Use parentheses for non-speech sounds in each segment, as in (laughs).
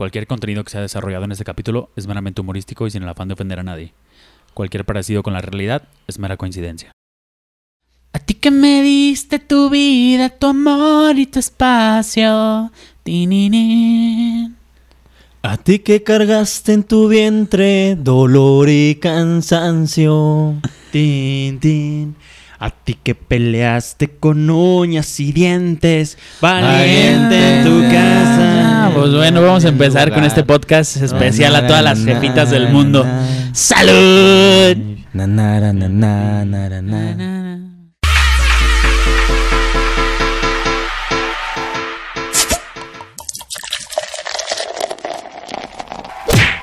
Cualquier contenido que sea desarrollado en este capítulo es meramente humorístico y sin el afán de ofender a nadie. Cualquier parecido con la realidad es mera coincidencia. A ti que me diste tu vida, tu amor y tu espacio. Tininin. A ti que cargaste en tu vientre dolor y cansancio. Tin, tin. A ti que peleaste con uñas y dientes, valiente en tu casa. Pues bueno, vamos a empezar con este podcast especial a todas las jefitas del mundo. ¡Salud!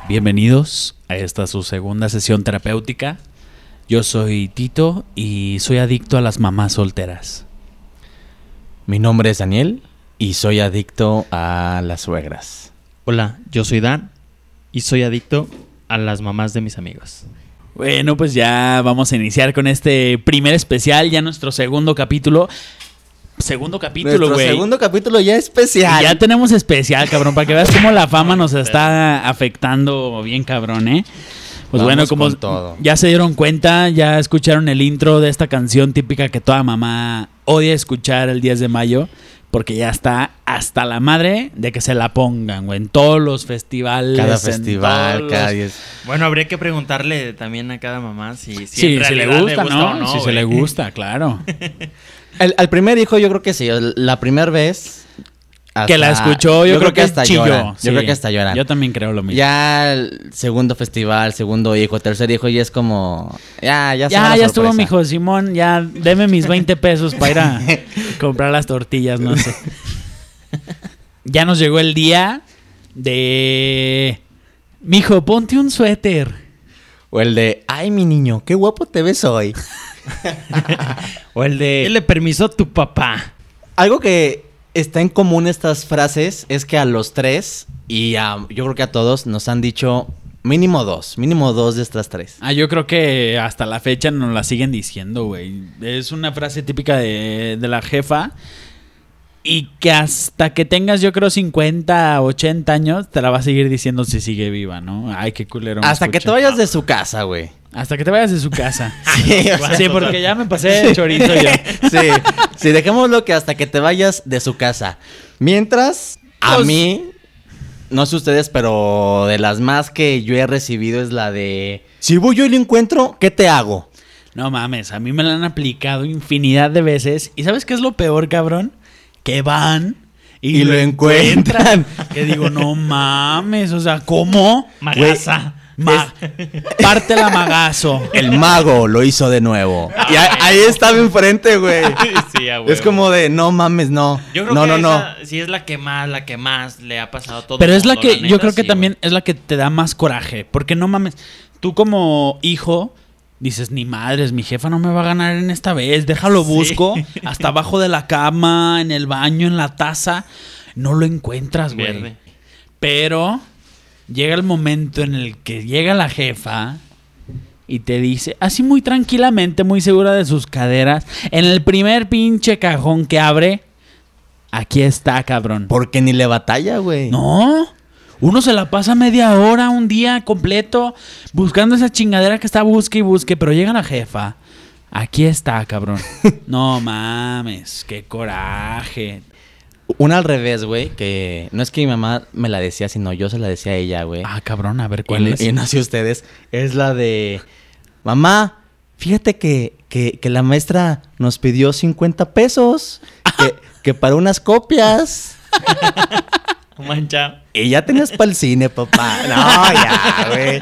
Bienvenidos a esta su segunda sesión terapéutica. Yo soy Tito y soy adicto a las mamás solteras. Mi nombre es Daniel y soy adicto a las suegras. Hola, yo soy Dan y soy adicto a las mamás de mis amigos. Bueno, pues ya vamos a iniciar con este primer especial, ya nuestro segundo capítulo. Segundo capítulo, güey. segundo capítulo ya especial. Ya tenemos especial, cabrón, para que veas cómo la fama nos está afectando bien, cabrón, ¿eh? Pues Vamos bueno, como todo. ya se dieron cuenta, ya escucharon el intro de esta canción típica que toda mamá odia escuchar el 10 de mayo, porque ya está hasta la madre de que se la pongan, güey, en todos los festivales. cada festival, cada los-. Bueno, habría que preguntarle también a cada mamá si, si Sí, en si le gusta, ¿no? o no. si se le gusta, claro. (laughs) El- al primer hijo yo creo que sí. La primera vez... que la escuchó, yo, creo, que, hasta chilló. lloran. sí. Yo creo que hasta lloran. Yo también creo lo mismo. Ya el segundo festival, segundo hijo, tercer hijo, ya es como. Ya, ya Ya, ya estuvo mi hijo Simón, ya deme mis 20 pesos para ir a (laughs) comprar las tortillas, no sé. Ya nos llegó el día de... Mijo, ponte un suéter. O el de, ay, mi niño, qué guapo te ves hoy. (laughs) O el de... Dile permiso a tu papá. Algo que está en común estas frases es que a los tres, y a, yo creo que a todos, nos han dicho mínimo dos, mínimo dos de estas tres. Ah, yo creo que hasta la fecha nos la siguen diciendo, güey. Es una frase típica de, de la jefa. Y que hasta que tengas, yo creo, 50, 80 años, te la va a seguir diciendo si sigue viva, ¿no? Ay, qué culero. Hasta que te vayas de su casa, güey. Hasta que te vayas de su casa. (laughs) Sí, o sea, Sí, porque ya me pasé de chorizo yo. (laughs) sí, sí, dejémoslo que hasta que te vayas de su casa. Mientras, a Pues- mí, no sé ustedes, pero de las más que yo he recibido es la de, si voy yo y lo encuentro, ¿qué te hago? No mames, a mí me la han aplicado infinidad de veces. ¿Y sabes qué es lo peor, cabrón? Que van Y lo encuentran. Que digo, no mames, o sea, ¿cómo? Magaza. Ma- parte la magazo. El mago lo hizo de nuevo. Y ahí, ahí estaba enfrente, güey. (laughs) sí, a Es como de, no mames, no. Yo creo no, que no, no. sí es la que más, la que más le ha pasado a todo Pero el es la mundo, que, yo neta, creo que sí, también güey. es la que te da más coraje. Porque no mames, tú como hijo dices, ni madres, mi jefa no me va a ganar en esta vez. Déjalo (laughs) Sí. busco hasta abajo de la cama, en el baño, en la taza. No lo encuentras, güey. Verde. Pero llega el momento en el que llega la jefa y te dice, así muy tranquilamente, muy segura de sus caderas, en el primer pinche cajón que abre, aquí está, cabrón. Porque ni le batalla, güey. No. Uno se la pasa media hora, un día completo, buscando esa chingadera que está busque y busque, pero llega la jefa. Aquí está, cabrón. (laughs) No mames, qué coraje. Una al revés, güey, que no es que mi mamá me la decía, sino yo se la decía a ella, güey. Ah, cabrón, a ver cuál y, es. y no sé ustedes, es la de mamá, fíjate que, que, que la maestra nos pidió 50 pesos que, (laughs) que para unas copias. (laughs) Mancha. Y ya tenías para el cine, papá. No, ya, güey.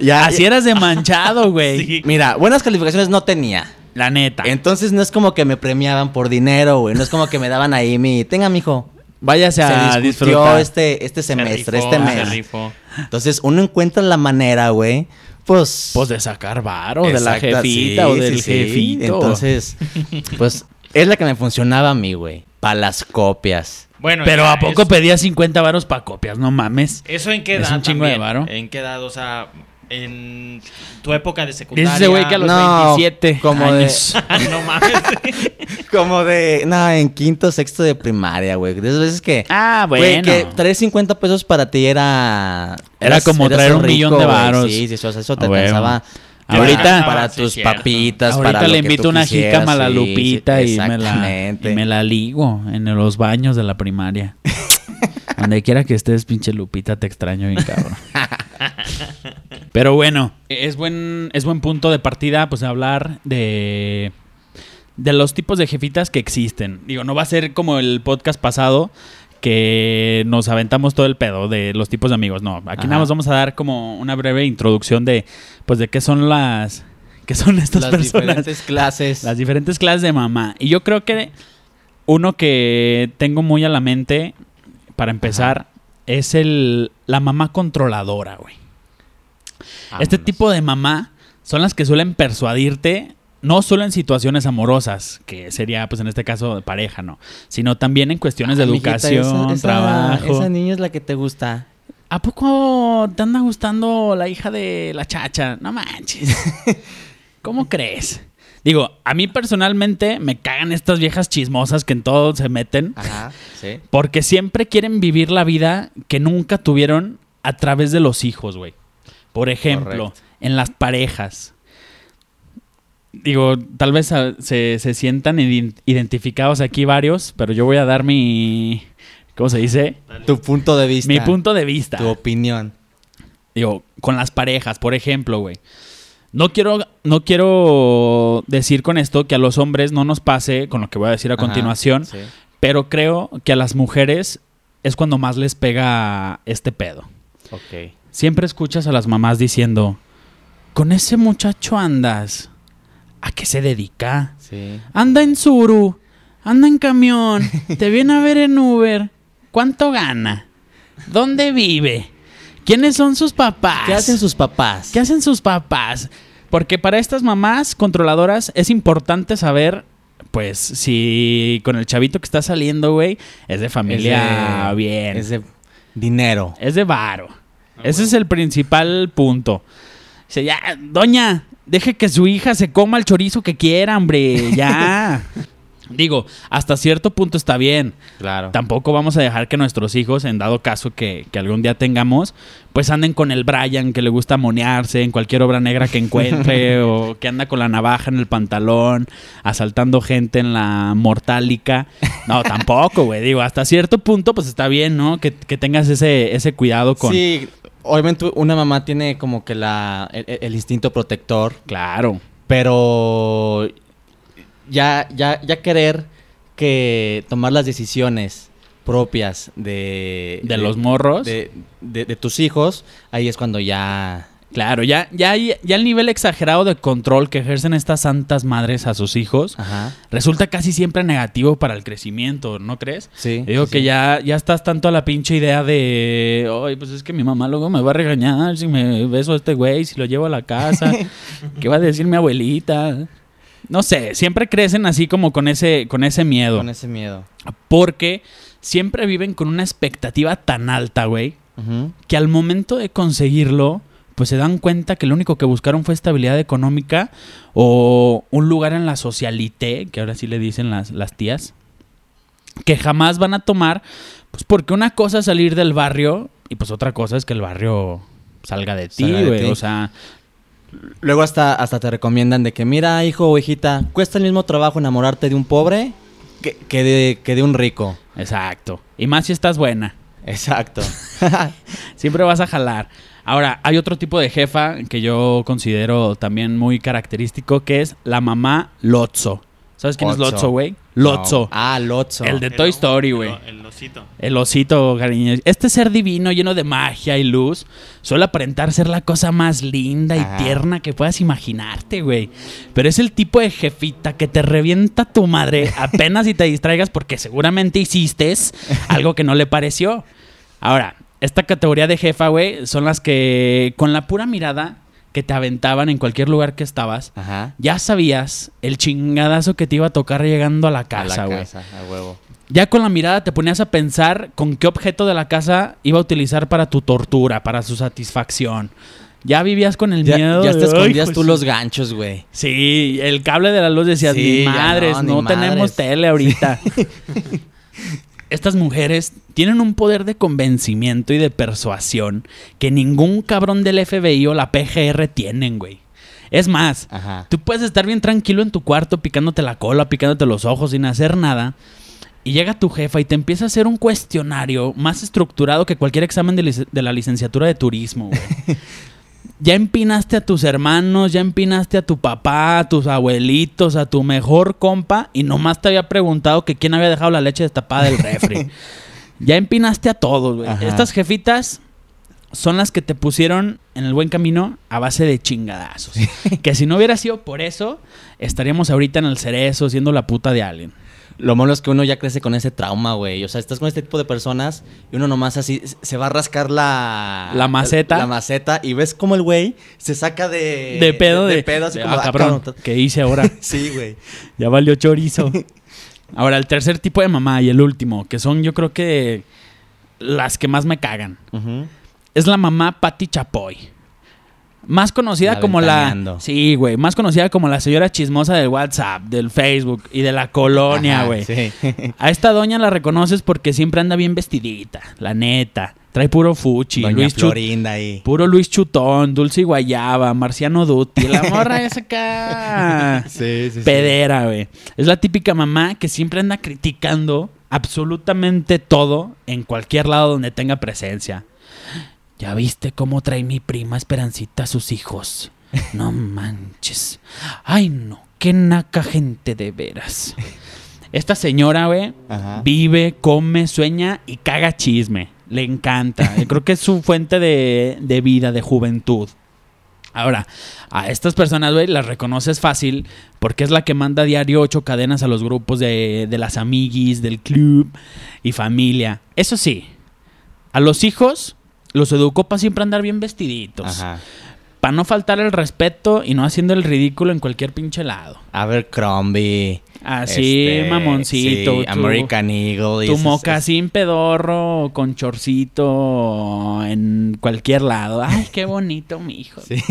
Ya, Así eras de manchado, güey. Sí. Mira, buenas calificaciones no tenía. La neta. Entonces no es como que me premiaban por dinero, güey. No es como que me daban ahí mi, tenga, mijo. Váyase Se a discutió disfrutar. este, este Se semestre, rifó, este se mes. rifó. Entonces uno encuentra la manera, güey. Pues. Pues de sacar varo, de la jefita sí, o del sí, sí. jefito. Entonces, pues es la que me funcionaba a mí, güey. Para las copias. Bueno, Pero ya, ¿a poco eso- pedía 50 varos para copias? No mames. ¿Eso en qué Es edad un chingo de varo. ¿En qué edad? O sea, en tu época de secundaria. Dice ese güey que a los No, 27 como de- años. (laughs) no mames. (laughs) Como de, no, en quinto, sexto de primaria, güey. De esas veces que, Ah, güey, bueno. que traer 50 pesos para ti era... Era como traer un millón de güey. varos. Sí, sí, eso, eso te Ah, güey. Ahorita- para, para sí, tus papitas, Ahorita para le invito una jícama a la Lupita sí, y, me la, y me la ligo en los baños de la primaria. (laughs) Donde quiera que estés, pinche Lupita, te extraño bien, cabrón. Pero bueno, es buen, es buen punto de partida, pues, hablar de, de los tipos de jefitas que existen. Digo, no va a ser como el podcast pasado que nos aventamos todo el pedo de los tipos de amigos. No, aquí Ajá. nada más vamos a dar como una breve introducción de, pues, de qué son las... ¿Qué son estas Las personas? diferentes clases. (laughs) Las diferentes clases de mamá. Y yo creo que uno que tengo muy a la mente, para empezar, es el la mamá controladora, güey. Este tipo de mamá son las que suelen persuadirte, no solo en situaciones amorosas, que sería, pues en este caso, de pareja, ¿no? Sino también en cuestiones de Ah, educación, esa- esa- trabajo. Esa niña es la que te gusta. ¿A poco te anda gustando la hija de la chacha? No manches. (laughs) ¿Cómo crees? Digo, a mí personalmente me cagan estas viejas chismosas que en todo se meten. Ajá, sí. Porque siempre quieren vivir la vida que nunca tuvieron a través de los hijos, güey. Por ejemplo, en las parejas. Digo, tal vez ah, se, se sientan ident- identificados aquí varios, pero yo voy a dar mi... ¿Cómo se dice? Tu punto de vista. Mi punto de vista. Tu opinión. Digo, con las parejas, por ejemplo, güey. No quiero, no quiero decir con esto que a los hombres no nos pase con lo que voy a decir a Ajá, continuación, sí. pero creo que a las mujeres es cuando más les pega este pedo. Ok. Siempre escuchas a las mamás diciendo, con ese muchacho andas, ¿a qué se dedica? Sí. Anda en Suru, anda en camión, te (laughs) viene a ver en Uber, ¿cuánto gana? ¿Dónde vive? ¿Quiénes son sus papás? ¿Qué hacen sus papás? ¿Qué hacen sus papás? Porque para estas mamás controladoras es importante saber, pues, si con el chavito que está saliendo, güey, es de familia Es de- bien. Es de dinero. Es de varo. Ah, Ese bueno. es el principal punto. Dice, ya, doña, deje que su hija se coma el chorizo que quiera, hombre, ya. (laughs) Digo, hasta cierto punto está bien. Claro. Tampoco vamos a dejar que nuestros hijos, en dado caso que, que algún día tengamos, pues anden con el Brian que le gusta monearse en cualquier obra negra que encuentre (laughs) o que anda con la navaja en el pantalón, asaltando gente en la mortálica. No, tampoco, güey. Digo, hasta cierto punto, pues está bien, ¿no? Que, que tengas ese, ese cuidado con... Sí, obviamente una mamá tiene como que la, el, el instinto protector, Claro. pero ya, ya, ya querer que tomar las decisiones propias de... De los morros. De, de- de tus hijos, ahí es cuando ya... Claro, ya, ya, ya el nivel exagerado de control que ejercen estas santas madres a sus hijos Ajá. resulta casi siempre negativo para el crecimiento, ¿no crees? Sí. Digo sí, que sí. ya, ya estás tanto a la pinche idea de, ay, pues es que mi mamá luego me va a regañar si me beso a este güey, si lo llevo a la casa, (laughs) ¿qué va a decir mi abuelita? No sé, siempre crecen así como con ese, con ese miedo, Con ese miedo. porque siempre viven con una expectativa tan alta, güey, que al momento de conseguirlo, pues se dan cuenta que lo único que buscaron fue estabilidad económica o un lugar en la socialité, que ahora sí le dicen las, las tías, que jamás van a tomar, pues porque una cosa es salir del barrio y pues otra cosa es que el barrio salga de ti, güey. O sea, Luego hasta, hasta te recomiendan de que, mira, hijo o hijita, cuesta el mismo trabajo enamorarte de un pobre que, que de, que de un rico. exacto. Y más si estás buena. Exacto. (laughs) Siempre vas a jalar. Ahora, hay otro tipo de jefa que yo considero también muy característico, que es la mamá Lotso. ¿Sabes quién es Otso. Lotso, güey? Lotso. No. Ah, Lotso. El de El Toy Story, el güey. El osito. El osito, cariño. Este ser divino, lleno de magia y luz, suele aparentar ser la cosa más linda y Ajá. tierna que puedas imaginarte, güey. Pero es el tipo de jefita que te revienta tu madre apenas si te distraigas porque seguramente hiciste algo que no le pareció. Ahora, esta categoría de jefa, güey, son las que con la pura mirada que te aventaban en cualquier lugar que estabas, Ajá. ya sabías el chingadazo que te iba a tocar llegando a la A casa, la güey. casa, a huevo. Ya con la mirada te ponías a pensar con qué objeto de la casa iba a utilizar para tu tortura, para su satisfacción. Ya vivías con el Ya, miedo. ya te "Ay, escondías pues tú sí". los ganchos, güey. Sí, el cable de la luz decías, Sí, ni madres, no, no, ni tenemos madres". tele ahorita. (laughs) Estas mujeres tienen un poder de convencimiento y de persuasión que ningún cabrón del FBI o la PGR tienen, güey. Es más, Ajá. tú puedes estar bien tranquilo en tu cuarto picándote la cola, picándote los ojos sin hacer nada. Y llega tu jefa y te empieza a hacer un cuestionario más estructurado que cualquier examen de, de la licenciatura de turismo, güey. (laughs) Ya empinaste a tus hermanos, ya empinaste a tu papá, a tus abuelitos, a tu mejor compa y nomás te había preguntado que quién había dejado la leche destapada del refri. (laughs) ya empinaste a todos, güey. Estas jefitas son las que te pusieron en el buen camino a base de chingadazos. que si no hubiera sido por eso, estaríamos ahorita en el cerezo siendo la puta de alguien. Lo malo es que uno ya crece con ese trauma, güey. O sea, estás con este tipo de personas y uno nomás así se va a rascar la... La maceta. La maceta y ves como el güey se saca de... De pedo, de, De, pedo, así de, como... "Ah, "Ah, cabrón, cabrón". ¿qué hice ahora? (laughs) Sí, güey. Ya valió chorizo. (laughs) Ahora, el tercer tipo de mamá y el último, que son yo creo que las que más me cagan. Es la mamá Patti Chapoy. Más conocida La como la... Sí, güey. Más conocida como la señora chismosa del WhatsApp, del Facebook y de la colonia, güey. Sí. A esta doña la reconoces porque siempre anda bien vestidita, la neta. Trae puro fuchi, Doña Luis Chut- Florinda ahí. Puro Luis Chutón, Dulce y Guayaba, Marciano Dutti. La morra (laughs) es acá. (laughs) Sí, sí, pedera, güey. Es la típica mamá que siempre anda criticando absolutamente todo en cualquier lado donde tenga presencia. ¿Ya viste cómo trae mi prima Esperancita a sus hijos? No (laughs) manches. Ay, no. Qué naca gente de veras. Esta señora, güey, vive, come, sueña y caga chisme. Le encanta. (laughs) Yo creo que es su fuente de, de vida, de juventud. Ahora, a estas personas, güey, las reconoces fácil porque es la que manda a diario ocho cadenas a los grupos de, de las amiguis, del club y familia. Eso sí, a los hijos los educó para siempre andar bien vestiditos. Ajá. Para no faltar el respeto y no haciendo el ridículo en cualquier pinche lado. Abercrombie. Así, este, mamoncito. sí, tu- American Eagle. Tu mocasín pedorro con chorcito en cualquier lado. Ay, (laughs) qué bonito, mi hijo. Sí.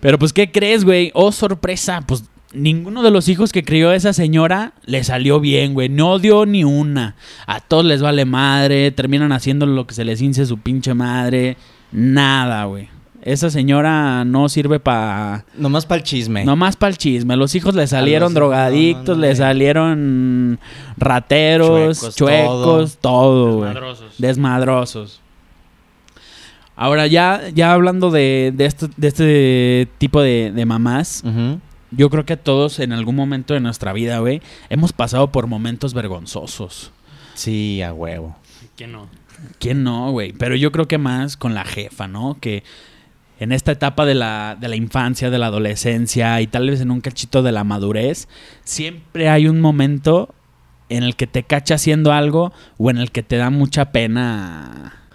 Pero pues, ¿qué crees, güey? Oh, sorpresa. Pues ninguno de los hijos que crió esa señora le salió bien, güey. No dio ni una. A todos les vale madre. Terminan haciendo lo que se les hince su pinche madre. Nada, güey. Esa señora no sirve para... Nomás para el chisme. Nomás para el chisme. Los hijos le salieron drogadictos, no, no, no, le salieron rateros, Chuecos, chuecos, todo, güey. Desmadrosos. Desmadrosos. Ahora, ya, ya hablando de, de, este, de este tipo de, de mamás, Ujú. Yo creo que todos en algún momento de nuestra vida, güey, hemos pasado por momentos vergonzosos. Sí, a huevo. ¿Quién no? ¿Quién no, güey? Pero yo creo que más con la jefa, ¿no? Que en esta etapa de la, de la infancia, de la adolescencia y tal vez en un cachito de la madurez, siempre hay un momento en el que te cacha haciendo algo o en el que te da mucha pena.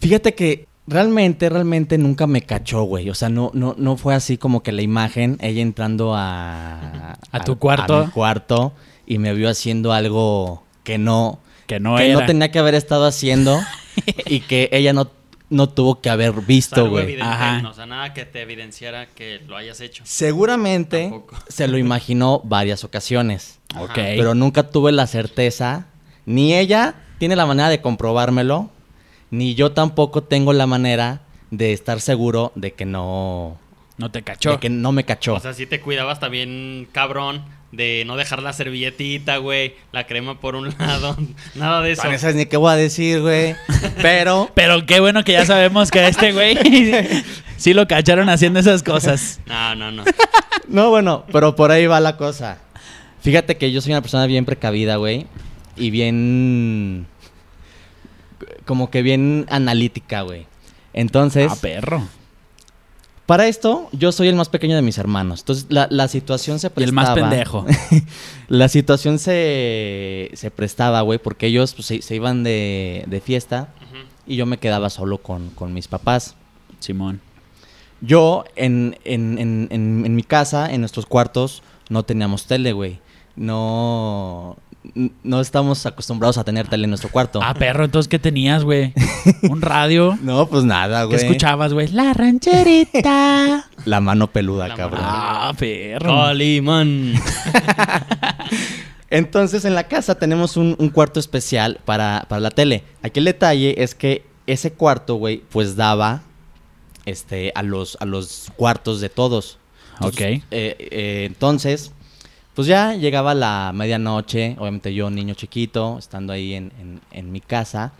Fíjate que realmente, realmente nunca me cachó, güey. O sea, no, no, no fue así como que la imagen, ella entrando a... ¿A tu cuarto? A mi cuarto y me vio haciendo algo que no... Que no que era. no tenía que haber estado haciendo (laughs) y que ella no, no tuvo que haber visto, Algo güey. no, o sea, nada que te evidenciara que lo hayas hecho. Seguramente Tampoco. (laughs) se lo imaginó varias ocasiones. Ok. Pero nunca tuve la certeza. Ni ella tiene la manera de comprobármelo, ni yo tampoco tengo la manera de estar seguro de que no, no te cachó. de que no me cachó. O sea, sí te cuidabas también, cabrón, de no dejar la servilletita, güey, la crema por un lado, (laughs) nada de eso. no sabes ni qué voy a decir, güey. (laughs) Pero Pero qué bueno que ya sabemos que a este güey (laughs) sí lo cacharon haciendo esas cosas. No, no, no. no, bueno, pero por ahí va la cosa. Fíjate que yo soy una persona bien precavida, güey, y bien como que bien analítica, güey. Entonces, Ah, perro. Para esto, yo soy el más pequeño de mis hermanos. Entonces, la, la situación se Y prestaba. el más pendejo. (laughs) La situación se, se prestaba, güey, porque ellos pues, se, se iban de, de fiesta y yo me quedaba solo con, con mis papás. Simón. Yo, en, en, en, en, en mi casa, en nuestros cuartos, no teníamos tele, güey. No, no estamos acostumbrados a tener tele en nuestro cuarto. Ah, perro, entonces, ¿qué tenías, güey? (laughs) Un radio. No, pues nada, ¿Qué güey. escuchabas, güey? La rancherita. (laughs) La mano peluda, La cabrón. mano- ah, perro. Calimán. (laughs) Entonces en la casa tenemos un, un cuarto especial para, para la tele. Aquí el detalle es que ese cuarto, güey, pues daba este, a, los, a los cuartos de todos. Ok. eh, eh, entonces, pues ya llegaba la medianoche, obviamente yo, niño chiquito, estando ahí en, en- en mi casa.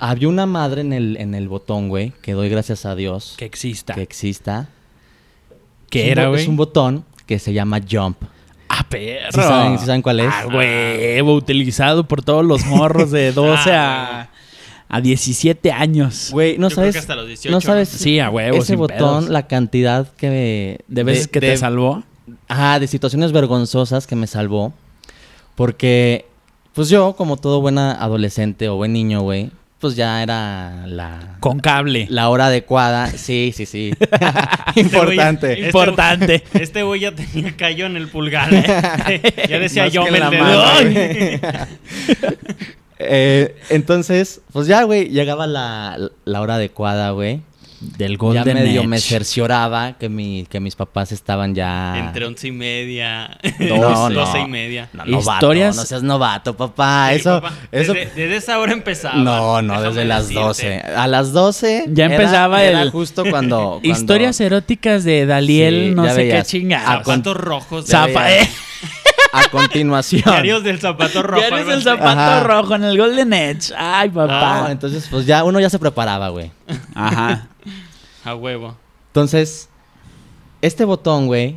Había una madre en el, en el botón, güey, que doy gracias a Dios Que exista. que exista. ¿Qué Es un era, güey? Es un botón que se llama Jump. Ah, perro. ¿Sí saben- sí saben cuál es? Ah, huevo, utilizado por todos los morros de (laughs) 12 a, a 17 años. Güey, no Yo creo sabes. que hasta los 18, no sabes. Sí, a huevo, Ese sin botón, pedos. la cantidad que. De veces que te salvó. Ajá, de situaciones vergonzosas que me salvó. Porque, pues yo, como todo buena adolescente o buen niño, güey, pues ya era la. Con cable. La hora adecuada. Sí, sí, sí. (laughs) (laughs) Este Importante. güey- Importante. Este güey ya tenía callo en el pulgar. ¿eh? (laughs) ya decía Más yo que en la. Eh, entonces, pues ya, güey, llegaba la, la hora adecuada, güey. Del Ya Golden medio Edge. me cercioraba que, mi, que mis papás estaban ya... Entre once y media. No, (laughs) no. Doce y media. No, novato, Historias- no seas novato, papá. Sí, eso, papá. eso... Desde, desde esa hora empezaba. No, no, Déjame desde las decirte. 12. A las 12... Ya era- empezaba era el- justo cuando... (laughs) cuando- Historias eróticas de Daliel, Sí, no ya sé qué veías. chingados. A con- Zapatos rojos. de- Zapa- Zapa, (laughs) eh. A continuación... Diarios del zapato rojo. Algo del así. zapato Ajá. rojo en el Golden Edge. Ay, No, papá. entonces, pues ya uno ya se preparaba, güey. Ajá. A huevo. Entonces, este botón, güey,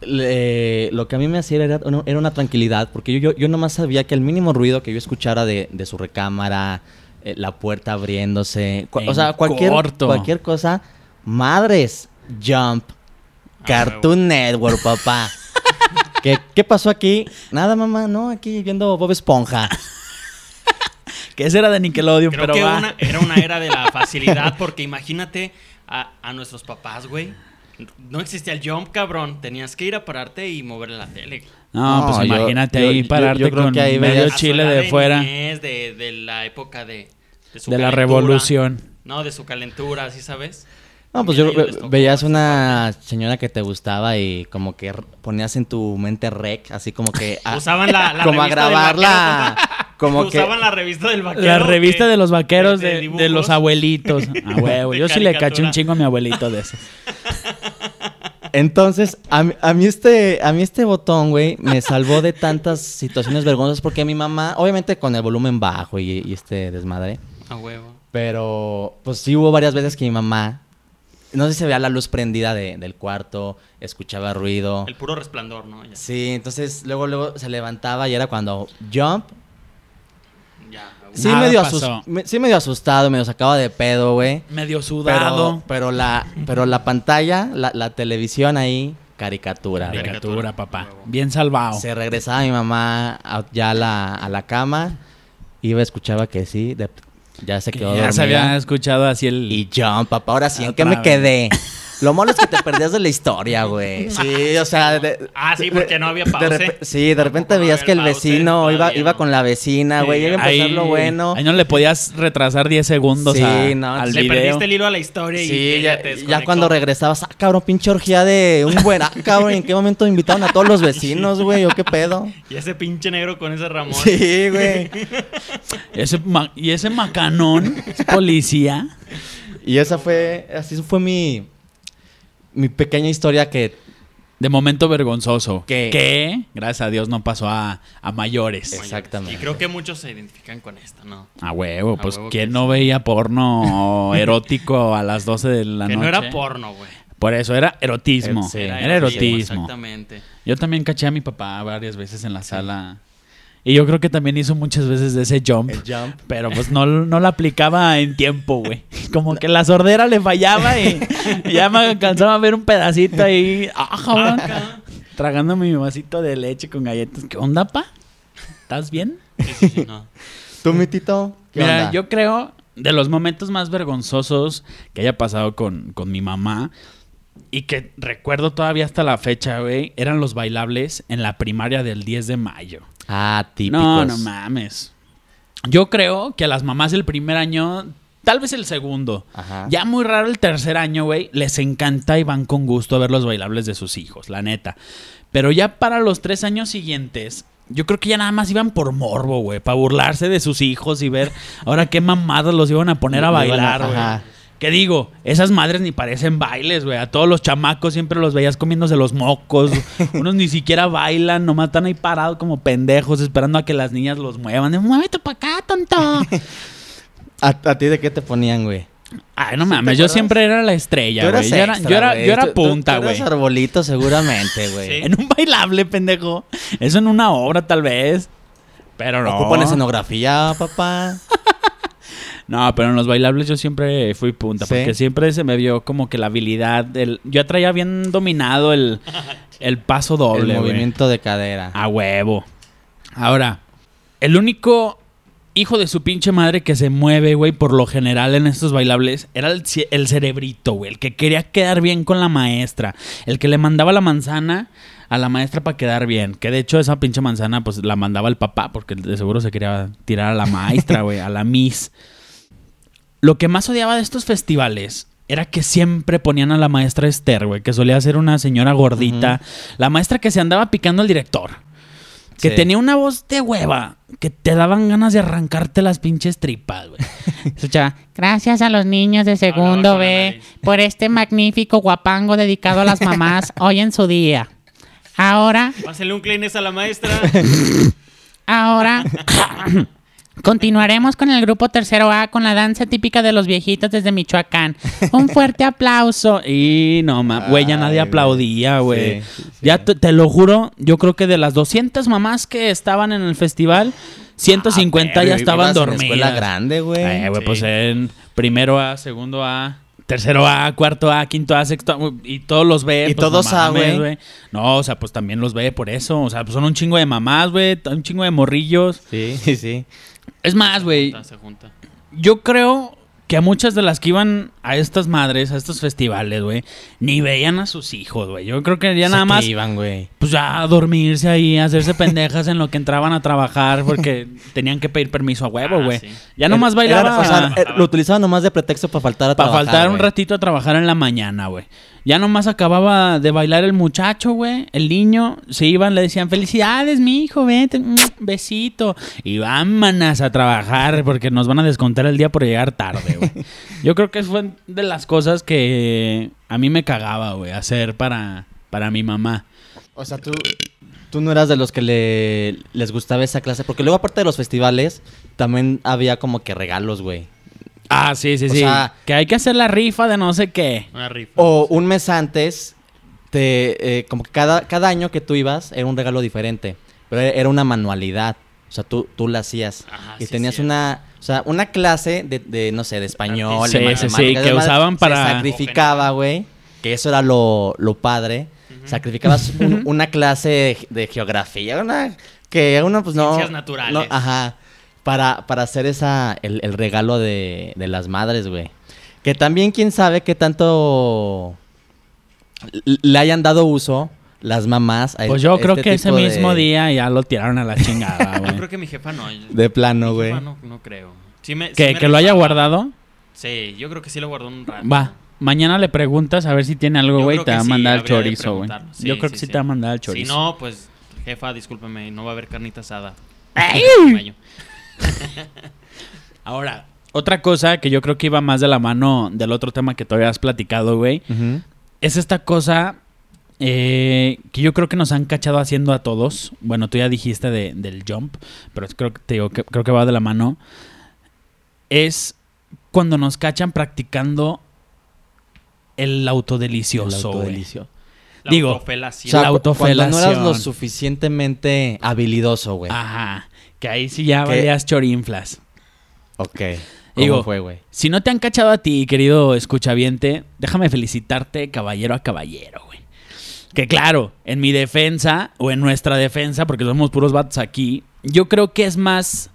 le- lo que a mí me hacía era, una- era una tranquilidad, porque yo, yo, yo nomás sabía que el mínimo ruido que yo escuchara de, de su recámara, eh, la puerta abriéndose, o sea, cualquier, corto. cualquier cosa, madres, Jump, Cartoon Network, papá. (laughs) ¿Qué, ¿Qué pasó aquí? Nada, mamá, no, aquí viendo Bob Esponja. (laughs) Que ese era de Nickelodeon, Creo pero que va. una, era una era de la facilidad porque imagínate a, a nuestros papás, güey. No existía el jump, cabrón. Tenías que ir a pararte y moverle la tele. No, pues No, imagínate yo- ahí yo- pararte yo creo con que ahí medio chile de fuera de, de la época de, de su de la revolución. No, de su calentura, ¿sí sabes? No, pues yo veías una señora que te gustaba y como que ponías en tu mente rec, así como que... (laughs) a- Usaban la, la como a grabarla, como que... Usaban la revista del vaquero. La revista que- de los vaqueros de, de dibujos. los abuelitos. A (laughs) huevo. Yo sí le caché un chingo a mi abuelito de esos. Entonces, a, mí- a mí este, a mí este botón, güey, me salvó de tantas situaciones vergonzosas porque mi mamá, obviamente con el volumen bajo y, y este desmadre, A huevo. pero pues sí hubo varias veces que mi mamá, no sé si se veía la luz prendida de- del cuarto, escuchaba ruido. El puro resplandor, ¿no? Ya. Sí, entonces luego, luego se levantaba y era cuando jump. Sí, medio, me- sí medio asustado, medio sacaba de pedo, güey. Medio sudado. pero la, pero la pantalla, la, la televisión ahí, caricatura. Caricatura, papá. Bien salvado. Se regresaba mi mamá a- ya a la, a la cama, iba, escuchaba que sí, de- ya se Que quedó ya se había escuchado así el... Y jump, papá, ahora sí, ¿en qué me vez. quedé? (laughs) Lo malo es que te perdías de la historia, güey. Sí, o sea... de- Ah, sí, porque no había repe- sí, de repente no veías que el pause, vecino iba, iba no. con la vecina, güey, Sí, iba a empezar Ahí, lo bueno. ahí no le podías retrasar 10 segundos Sí, a- no, al Le video. perdiste el hilo a la historia y Sí, ella ya, te ya cuando regresabas, ah, cabrón, pinche orgía de un buen, (laughs) ah, cabrón, ¿en qué momento invitaron a todos los vecinos, güey? ¿O qué pedo? Y ese pinche negro con ese Ramón. Sí, güey. (laughs) Ese y ese macanón, policía. Y esa fue, así fue mi, mi pequeña historia que, De momento vergonzoso. ¿Qué? Que, gracias a Dios, no pasó a, a mayores. Es- Exactamente. Y creo que muchos se identifican con esto, ¿no? A huevo, A pues huevo ¿quién que no veía porno (laughs) erótico a las 12 de la que noche? no era porno, güey. Por eso, era erotismo. Sí. Era, Era erotismo. Exactamente. Yo también caché a mi papá varias veces en la sala. Y yo creo que también hizo muchas veces de ese jump. el jump. Pero pues no, no la aplicaba en tiempo, güey. Como que la sordera le fallaba y, y ya me alcanzaba a ver un pedacito ahí. ¡Ah! Tragando mi vasito de leche con galletas. ¿Qué onda, pa? ¿Estás bien? Sí, sí, sí, no. ¿Tú, mi tito? ¿Qué Mira, onda? yo creo de los momentos más vergonzosos que haya pasado con, con mi mamá y que recuerdo todavía hasta la fecha, güey, eran los bailables en la primaria del 10 de mayo. Ah, típicos. No, no mames. Yo creo que a las mamás el primer año, tal vez el segundo, Ajá. ya muy raro el tercer año, güey, les encanta y van con gusto a ver los bailables de sus hijos, la neta. Pero ya para los tres años siguientes, yo creo que ya nada más iban por morbo, güey, para burlarse de sus hijos y ver ahora qué mamadas los iban a poner a- bailar, güey. ¿Qué digo? Esas madres ni parecen bailes, güey. A todos los chamacos siempre los veías comiéndose los mocos. (laughs) Unos ni siquiera bailan, nomás están ahí parados como pendejos esperando a que las niñas los muevan. Muévete para acá, tonto. (laughs) ¿A, a ti de qué te ponían, güey? Ay, no ¿Sí te mames, yo siera era la estrella, güey. Yo era, yo era, güey. yo era punta, güey. arbolito seguramente, (laughs) güey. Sí. En un bailable, pendejo. Eso en una obra, tal vez. Pero no. Ocupan escenografía, papá. No, pero en los bailables yo siempre fui punta, ¿Sí? porque siempre se me vio como que la habilidad del... Yo traía bien dominado el, (laughs) el paso doble, el movimiento de cadera. A huevo. Ahora, el único hijo de su pinche madre que se mueve, güey, por lo general en estos bailables, era el, el cerebrito, güey, el que quería quedar bien con la maestra, el que le mandaba la manzana a la maestra para quedar bien, que de hecho esa pinche manzana pues la mandaba el papá porque de seguro se quería tirar a la maestra, (laughs) güey, a la miss. Lo que más odiaba de estos festivales era que siempre ponían a la maestra Esther, güey, que solía ser una señora gordita, la maestra que se andaba picando al director. Que Sí. tenía una voz de hueva, que te daban ganas de arrancarte las pinches tripas, güey. (laughs) Escuchaba, Gracias a los niños de segundo B por este magnífico guapango dedicado a las mamás (laughs) hoy en su día. Ahora, Pásenle un Kleenex a la maestra. (laughs) ahora continuaremos con el grupo tercero A con la danza típica de los viejitos desde Michoacán. Un (laughs) fuerte aplauso. Y no, ma, güey, ya nadie aplaudía, güey. Sí, sí, sí. Ya te, te lo juro, yo creo que de las 200 mamás que estaban en el festival, 150 ya Pero estaban en dormidas. escuela grande, güey. Eh, güey, Sí. pues en primero A, segundo A, tercero A, cuarto A, quinto A, sexto A, y todos los ve. Y pues, todos no A, mames, güey. No, o sea, pues también los ve por eso. O sea, pues son un chingo de mamás, güey, un chingo de morrillos. Sí, (laughs) sí, sí. Es más, güey, Junta, se junta. yo creo que a muchas de las que iban a estas madres, a estos festivales, güey, ni veían a sus hijos, güey. Yo creo que ya nada más, iban, güey. pues ya a dormirse ahí, a hacerse pendejas en lo que entraban a trabajar porque (laughs) tenían que pedir permiso a huevo, Ah, güey. sí. Ya nomás Era- bailaba o sea, eh, lo utilizaban nomás de pretexto para faltar a para trabajar, faltar un ratito a trabajar en la mañana, güey. Ya nomás acababa de bailar el muchacho, güey. El niño, se iban, le decían, felicidades, mi hijo, vete, mm, besito. Y vámonos a trabajar porque nos van a descontar el día por llegar tarde, güey. (laughs) Yo creo que fue de las cosas que a mí me cagaba, güey, hacer para, para mi mamá. O sea, tú, tú no eras de los que le, les gustaba esa clase. Porque luego, aparte de los festivales, también había como que regalos, güey. Ah, sí, sí, O sí. sea- que hay que hacer la rifa de no sé qué. Una rifa. O un mes antes, te, eh, como que cada, cada año que tú ibas era un regalo diferente. Pero era- era una manualidad. O sea, tú, tú la hacías. Ajá, y sí, tenías una, o sea, una clase de, de, no sé, de español. Sí, de sí, sí, matemáticas, que además, usaban para- Se sacrificaba, güey. Que eso era lo, lo padre. Sacrificabas un- (laughs) una clase de, de geografía. Una, que uno, pues no. Ciencias naturales. no, ajá. Para, para hacer esa, el, el regalo de, de las madres, güey. Que también, quién sabe qué tanto le hayan dado uso las mamás a Pues yo este creo que ese de- mismo día ya lo tiraron a la chingada, (laughs) Yo güey. creo que mi jefa no. De plano, Mi güey. jefa no, no creo. Sí me- sí ¿Que, me que lo haya guardado. Sí, yo creo que sí lo guardó un rato. Va. Mañana le preguntas a ver si tiene algo, Yo güey. Te va a mandar el chorizo, güey. Yo creo que sí, te va a mandar el Si chorizo. no, pues, jefa, discúlpeme, no va a haber carnita asada. (laughs) Ahora, otra cosa que yo creo que iba más de la mano del otro tema que todavía has platicado, güey, es esta cosa eh, que yo creo que nos han cachado haciendo a todos. Bueno, tú ya dijiste de- del jump, pero creo que, te digo que creo que va de la mano. Es cuando nos cachan practicando el autodelicioso, El güey. autodelicio. La Digo, O autofelación. sea, La cu- cuando no eras lo autofelación. suficientemente habilidoso, güey. Ajá. Que ahí sí ya ¿Qué? valías chorinflas. Ok. ¿Cómo Digo, fue, güey? Si no te han cachado a ti, querido escuchaviente, déjame felicitarte caballero a caballero, güey. Que claro, en mi defensa, o en nuestra defensa, porque somos puros vatos aquí, yo creo que es más,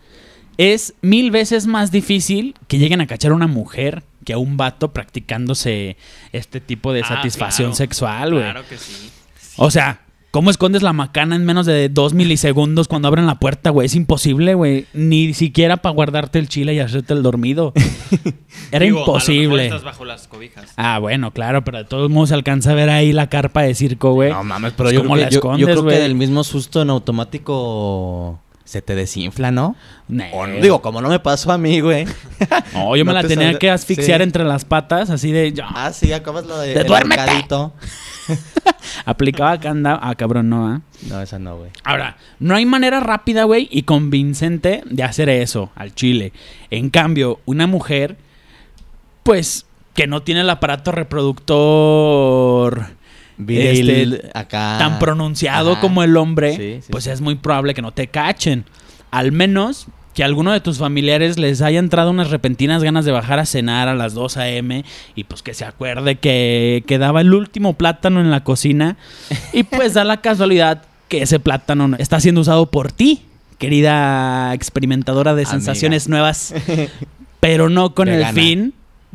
es mil veces más difícil que lleguen a cachar a una mujer que a un vato practicándose este tipo de Ah, satisfacción claro. sexual, güey. Claro que sí. O sea, ¿Cómo escondes la macana en menos de dos milisegundos cuando abren la puerta, güey? Es imposible, güey. Ni siquiera para guardarte el chile y hacerte el dormido. (laughs) Era Digo, a lo mejor imposible. estás bajo las cobijas. Ah, bueno, claro, pero de todos modos se alcanza a ver ahí la carpa de circo, güey. No mames, pero Pues, yo, ¿cómo creo la que, yo- yo escondes, creo que del mismo susto en automático se te desinfla, ¿no? Nee. O no- digo, como no me pasó a mí, güey. No, yo me (laughs) la te tenía que asfixiar sí. entre las patas, así de... Ah, sí, acabas lo de ¡Te el duérmete! (laughs) Aplicaba candado. Ah, cabrón, no, ¿ah? No, esa no, güey. Ahora, no hay manera rápida, güey, y convincente de hacer eso al chile. En cambio, una mujer, pues, que no tiene el aparato reproductor Viril, Este, acá. tan pronunciado Ajá. como el hombre, Sí, sí, pues sí. es muy probable que no te cachen. Al menos que a alguno de tus familiares les haya entrado unas repentinas ganas de bajar a cenar a las 2 a.m. y pues que se acuerde que quedaba el último plátano en la cocina y pues da la casualidad que ese plátano no- está siendo usado por ti, querida experimentadora de Amiga. sensaciones nuevas, (laughs) pero no con el fin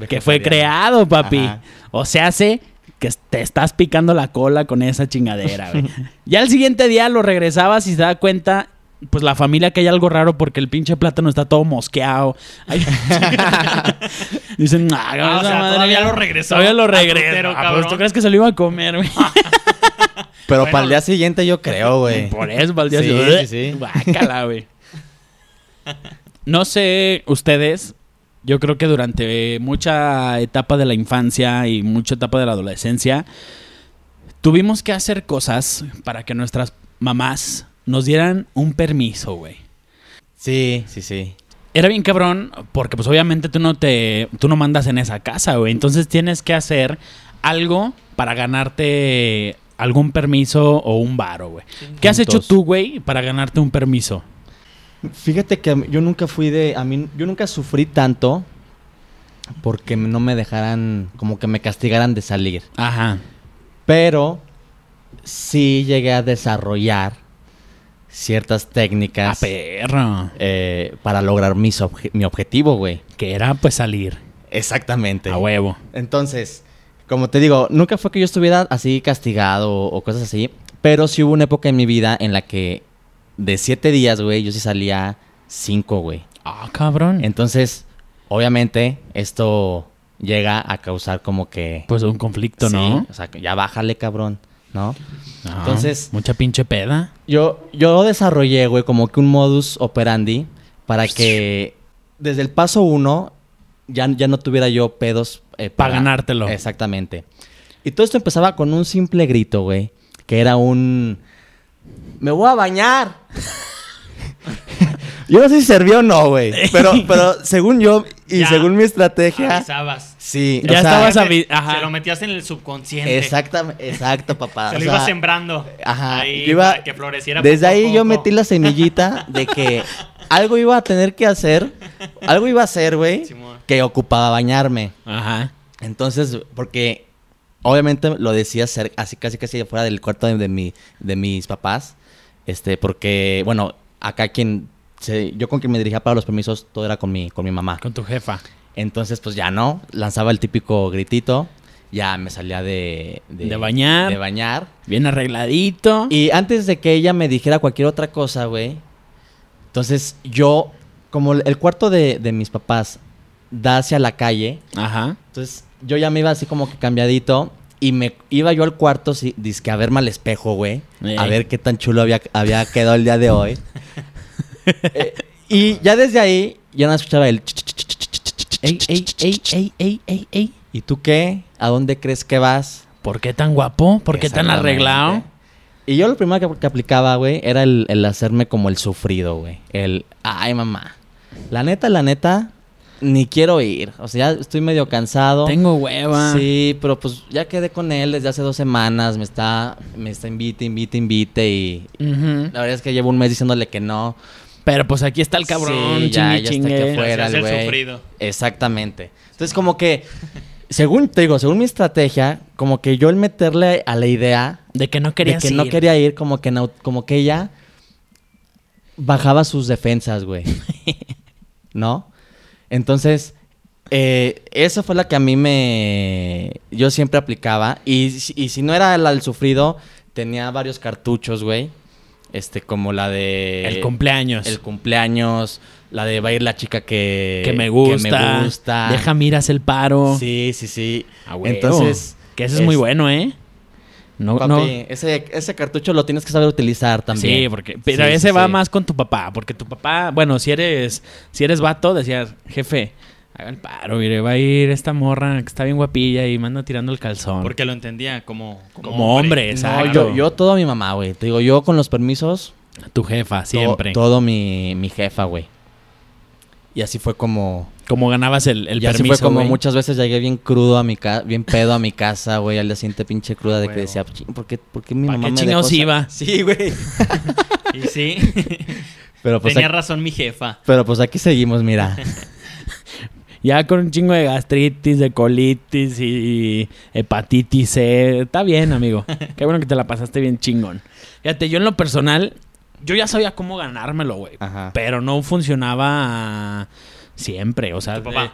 que fue creado, papi. Ajá. O se hace que te estás picando la cola con esa chingadera, güey. (laughs) ya el siguiente día lo regresabas y se da cuenta, pues la familia que hay algo raro porque el pinche plátano está todo mosqueado. Ay, (laughs) Dicen, ah, Ah, o sea, madre todavía ya- lo regresó Todavía lo regresó. Ah, pues, cabrón. ¿Tú crees que se lo iba a comer, güey? (laughs) Pero Bueno, para el día siguiente yo creo, güey. Por eso, para el día Sí, siguiente. sí, sí. Guácala, güey. No sé, ustedes, yo creo que durante mucha etapa de la infancia y mucha etapa de la adolescencia, tuvimos que hacer cosas para que nuestras mamás nos dieran un permiso, güey. Sí, sí, sí. Era bien cabrón, porque pues obviamente tú no te, tú no mandas en esa casa, güey. Entonces tienes que hacer algo para ganarte algún permiso o un varo, güey. ¿Qué has hecho tú, güey, para ganarte un permiso? Fíjate que yo nunca fui de. A mí, yo nunca sufrí tanto porque no me dejaran. Como que me castigaran de salir. Ajá. Pero sí llegué a desarrollar ciertas A técnicas perro. eh, para lograr mis obje- mi objetivo, güey. Que era pues salir. Exactamente. A huevo. Entonces, como te digo, nunca fue que yo estuviera así castigado o, o cosas así, pero sí hubo una época en mi vida en la que de siete días, güey, yo sí salía cinco, güey. Ah, cabrón. Entonces, obviamente, esto llega a causar como que... Pues un conflicto, Sí, ¿no? O sea, ya bájale, cabrón, ¿no? Ah, Entonces- Mucha pinche peda. Yo, yo desarrollé, güey, como que un modus operandi para que desde el paso uno ya, ya no tuviera yo pedos. eh, Pa' ganártelo. Exactamente. Y todo esto empezaba con un simple grito, güey, que era un... Me voy a bañar. (laughs) yo no sé si sirvió o no, güey. Pero, (laughs) pero según yo y Ya. según mi estrategia... Avisabas. Sí, Ya o sea, estabas Se- avi- ajá. Se lo metías en el subconsciente. Exactamente, exacto, papá. Se O lo sea, ibas sembrando. Ajá. Ahí, yo iba- para que floreciera Desde poco ahí yo metí la semillita de que (laughs) algo iba a tener que hacer. Algo iba a hacer, güey. Que ocupaba bañarme. Ajá. Entonces, porque obviamente lo decía ser así casi casi fuera del cuarto de, de mi, de mis papás. Este, porque, bueno, acá quien se- yo con quien me dirigía para los permisos, todo era con mi, con mi mamá. Con tu jefa. Entonces, pues ya no, lanzaba el típico gritito. Ya me salía de, De bañar. De bañar. Bien arregladito. Y antes de que ella me dijera cualquier otra cosa, güey. Entonces yo, como el cuarto de, de mis papás da hacia la calle, Ajá. entonces yo ya me iba así como que cambiadito. Y me iba yo al cuarto, sí, dizque a verme al espejo, güey. A ver qué tan chulo había, había quedado el día de hoy. (laughs) Eh, y ya desde ahí, ya no escuchaba el... Ey, ey, ey, ey, ey, ey, ey. ¿Y tú qué? ¿A dónde crees que vas? ¿Por qué tan guapo? ¿Por qué tan arreglado? Y yo lo primero que, que aplicaba, güey, era el, el hacerme como el sufrido, güey. El, ay, mamá. La neta, la neta, ni quiero ir. O sea, ya estoy medio cansado. Tengo hueva. Sí, pero pues ya quedé con él desde hace dos semanas. Me está, me está invite, invite, invite. Y Ujú. la verdad es que llevo un mes diciéndole que no. Pero pues aquí está el cabrón, Sí, ya, chingue, ya chingue. está que fuera hace el el güey. sufrido. Exactamente. Entonces, como que, según te digo, según mi estrategia, como que yo el meterle a la idea De que no de querías que no ir. quería ir, como que, no- como que ella bajaba sus defensas, güey. (laughs) ¿No? Entonces, eh, esa fue la que a mí me... Yo siempre aplicaba. Y, si- y si no era la del sufrido, tenía varios cartuchos, güey. Este, como la de... El cumpleaños. El cumpleaños, la de va a ir la chica que... que me gusta. Que me gusta. Deja miras el paro. Sí, sí, sí. Ah. Entonces... Que ese es, muy bueno, ¿eh? No, Papi, no. ese, ese cartucho lo tienes que saber utilizar también. Sí, porque pero Sí, ese sí, va sí. más con tu papá, porque tu papá, bueno, si eres si eres vato, decías, "Jefe, haga el paro, mire, va a ir esta morra que está bien guapilla y manda tirando el calzón." Porque lo entendía como, como hombre, No, exacto. yo, yo todo a mi mamá, güey. Te digo, yo con los permisos, tu jefa to- siempre. todo mi, mi jefa, güey. Y así fue como... Como ganabas el, el y así permiso, fue como güey. muchas veces llegué bien crudo a mi casa, bien pedo a mi casa, güey, al día siguiente pinche cruda de que Huevo. decía, "Chin, ¿por qué, por qué mi ¿Pa' mamá qué me dejó sa-?" iba? Sí, güey. (laughs) Y sí, (laughs) Pero pues, tenía aquí, razón mi jefa. pero pues aquí seguimos, mira. (laughs) Ya con un chingo de gastritis, de colitis y hepatitis C. Está bien, amigo. Qué bueno que te la pasaste bien chingón. Fíjate, yo en lo personal, yo ya sabía cómo ganármelo, güey. Pero no funcionaba siempre. O sea, ¿Tu papá? de-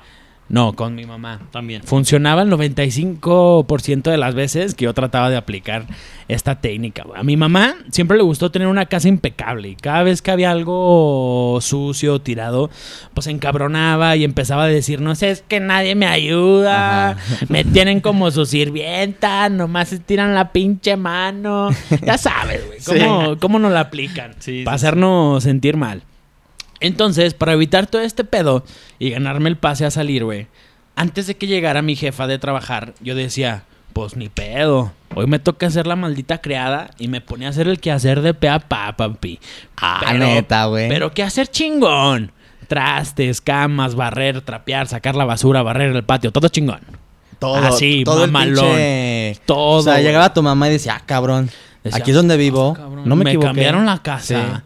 no, con mi mamá. También. Funcionaba el 95% de las veces que yo trataba de aplicar esta técnica. A mi mamá siempre le gustó tener una casa impecable y cada vez que había algo sucio, tirado, pues encabronaba y empezaba a decir, no sé, es que nadie me ayuda, Ajá. me tienen como su sirvienta, nomás estiran la pinche mano. Ya sabes, güey, (laughs) cómo, cómo nos la aplican Sí, para sí, sí. hacernos sentir mal. Entonces, para evitar todo este pedo y ganarme el pase a salir, güey, antes de que llegara mi jefa de trabajar, yo decía, pues ni pedo. Hoy me toca hacer la maldita creada y me ponía a hacer el quehacer de pe a pa, papi. Ah, neta, güey. Pero qué hacer chingón. Trastes, camas, barrer, trapear, sacar la basura, barrer el patio, todo chingón. todo, así, todo mamalón. pinche- Todo. O sea, llegaba tu mamá y decía, ah, cabrón, Decía, aquí es donde vivo. "Ah, cabrón, no me, me equivoqué. cambiaron la casa.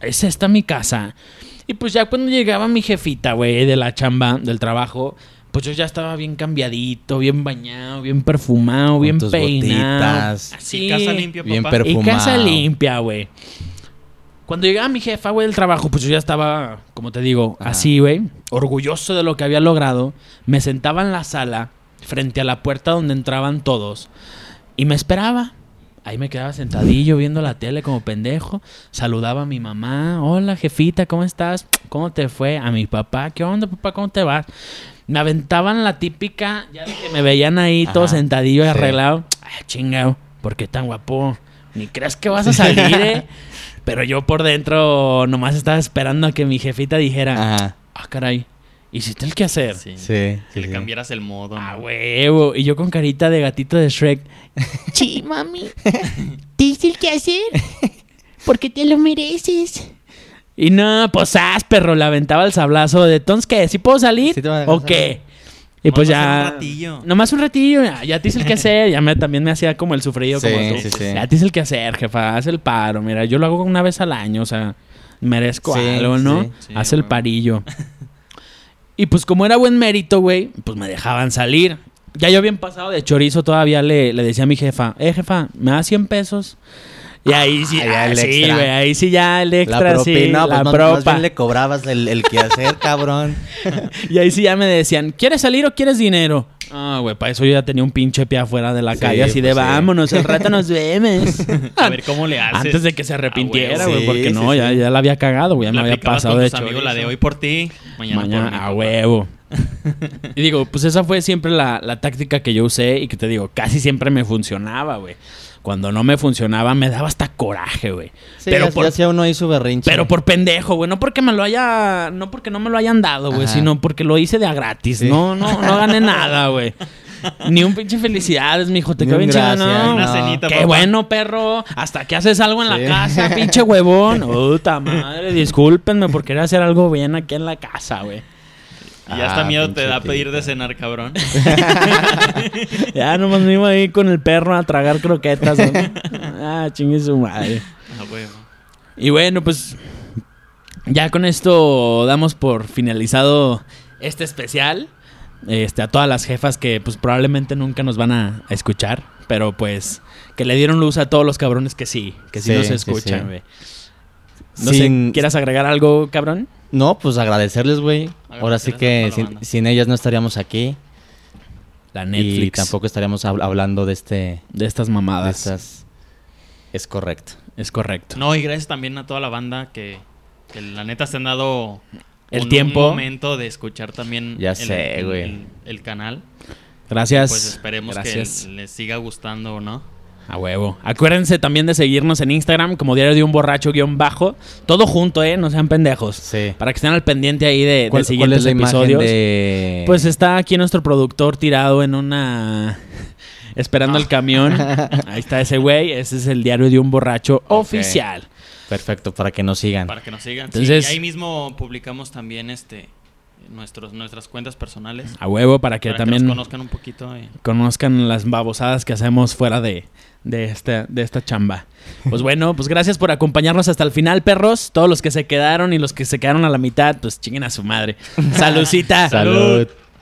Es esta mi casa. Y pues ya cuando llegaba mi jefita, güey, de la chamba, del trabajo, pues yo ya estaba bien cambiadito, bien bañado, bien perfumado, Con bien tus peinado. botitas. Así. Y casa limpia, Bien papá. perfumado. Y casa limpia, güey. Cuando llegaba mi jefa, güey, del trabajo, pues yo ya estaba, como te digo, Ajá. así, güey, orgulloso de lo que había logrado. Me sentaba en la sala, frente a la puerta donde entraban todos, y me esperaba. Ahí me quedaba sentadillo viendo la tele como pendejo. Saludaba a mi mamá. Hola, jefita, ¿cómo estás? ¿Cómo te fue? A mi papá. ¿Qué onda, papá? ¿Cómo te vas? Me aventaban la típica, ya de que me veían ahí todo sentadillo y sí. arreglado. Ay, chingado, ¿por qué tan guapo? Ni crees que vas a salir, ¿eh? (laughs) Pero yo por dentro nomás estaba esperando a que mi jefita dijera, Ajá. ah, caray, ¿hiciste el qué hacer? Sí. Sí. Sí, le sí. cambiaras el modo. Ah, ¿no? huevo. Y yo con carita de gatito de Shrek. (laughs) Sí, mami. ¿Te hice el que hacer? Porque te lo mereces. Y no, pues haz, perro, le aventaba el sablazo de entonces qué, ¿sí puedo salir? ¿Sí ¿O qué? Y pues ya. un ratillo. Nomás un ratillo, ya, ya te hice el que hacer. Ya me, también me hacía como el sufrido Sí, como tú. sí, sí. Ya te hice el que hacer, jefa. Haz el paro. Mira, yo lo hago una vez al año, o sea, merezco Sí, algo, ¿no? sí. Sí, Haz el parillo. (laughs) y pues como era buen mérito, güey, pues me dejaban salir. Ya yo bien pasado de chorizo todavía le, le decía a mi jefa, eh, jefa, ¿me das 100 pesos? Y ahí sí, Ah, ya el sí, güey, ahí sí ya el La extra, sí, propina, pues la más, más propa. bien le cobrabas el, el quehacer, (laughs) cabrón. Y ahí sí ya me decían, ¿quieres salir o quieres dinero? Ah, güey, para eso yo ya tenía un pinche pie afuera de la Sí, calle, así de pues sí. vámonos, el rato nos (laughs) vemos. A ver cómo le haces. Antes de que se arrepintiera, Ah, güey, Sí, porque sí, no, sí. Ya, ya la había cagado, güey, ya La me había pasado con de tus amigos, la de hoy por ti, mañana, por Mañana, mí, a huevo. y digo, pues esa fue siempre la, la táctica que yo usé y que te digo, casi siempre me funcionaba, güey. Cuando no me funcionaba, me daba hasta coraje, güey. Sí, pero, ya, por, ya hacía uno ahí su berrinche. pero por pendejo, güey. No porque me lo haya. No porque no me lo hayan dado, güey. Sino porque lo hice de a gratis. Sí. No, no, no gané nada, güey. (laughs) Ni un pinche felicidades, mijo. Te quedó bien gracias, ¿no? Una No. cenita, Qué papá. bueno, perro. Hasta que haces algo en la casa, pinche (laughs) huevón. Puta madre, discúlpenme por querer hacer algo bien aquí en la casa, güey. Y ya hasta Ah, miedo te da pedir de cenar, cabrón. (laughs) Ya nomás me iba ahí con el perro a tragar croquetas. ¿no? (laughs) ah, chingue su madre. A huevo. Y bueno, pues ya con esto damos por finalizado este especial. Este, a todas las jefas que pues probablemente nunca nos van a, a escuchar, pero pues que le dieron luz a todos los cabrones que sí, que sí, Sí, nos sí, escuchan, sí. güey. No Sin- sé, ¿quieras agregar algo, cabrón? No, pues agradecerles, güey. Ahora sí que sin, sin ellas no estaríamos aquí. La Y Netflix tampoco estaríamos hab- hablando de este... de estas De mamadas. estas Es correcto. Es correcto. No, y gracias también a toda la banda que, que la neta se han dado El un- tiempo. Un momento de escuchar también Ya el, sé, el- güey. el- el canal. Gracias. Pues esperemos Gracias. que les siga gustando, ¿no? A huevo. Acuérdense también de seguirnos en Instagram como Diario de un Borracho guion bajo. Todo junto, ¿eh? No sean pendejos. Sí. Para que estén al pendiente ahí de, de ¿Cuál, cuál siguientes es la episodios. de...? Pues está aquí nuestro productor tirado en una... (laughs) Esperando el camión. (laughs) Ahí está ese güey. Ese es el Diario de un Borracho oficial. Perfecto, para que nos sigan. Para que nos sigan. Entonces- Sí, y ahí mismo publicamos también este nuestros, nuestras cuentas personales. A huevo para que para también que nos conozcan un poquito. conozcan las babosadas que hacemos fuera de, de, esta, de esta chamba. Pues bueno, pues gracias por acompañarnos hasta el final, perros. Todos los que se quedaron y los que se quedaron a la mitad, pues chinguen a su madre. (laughs) Salucita. Salud.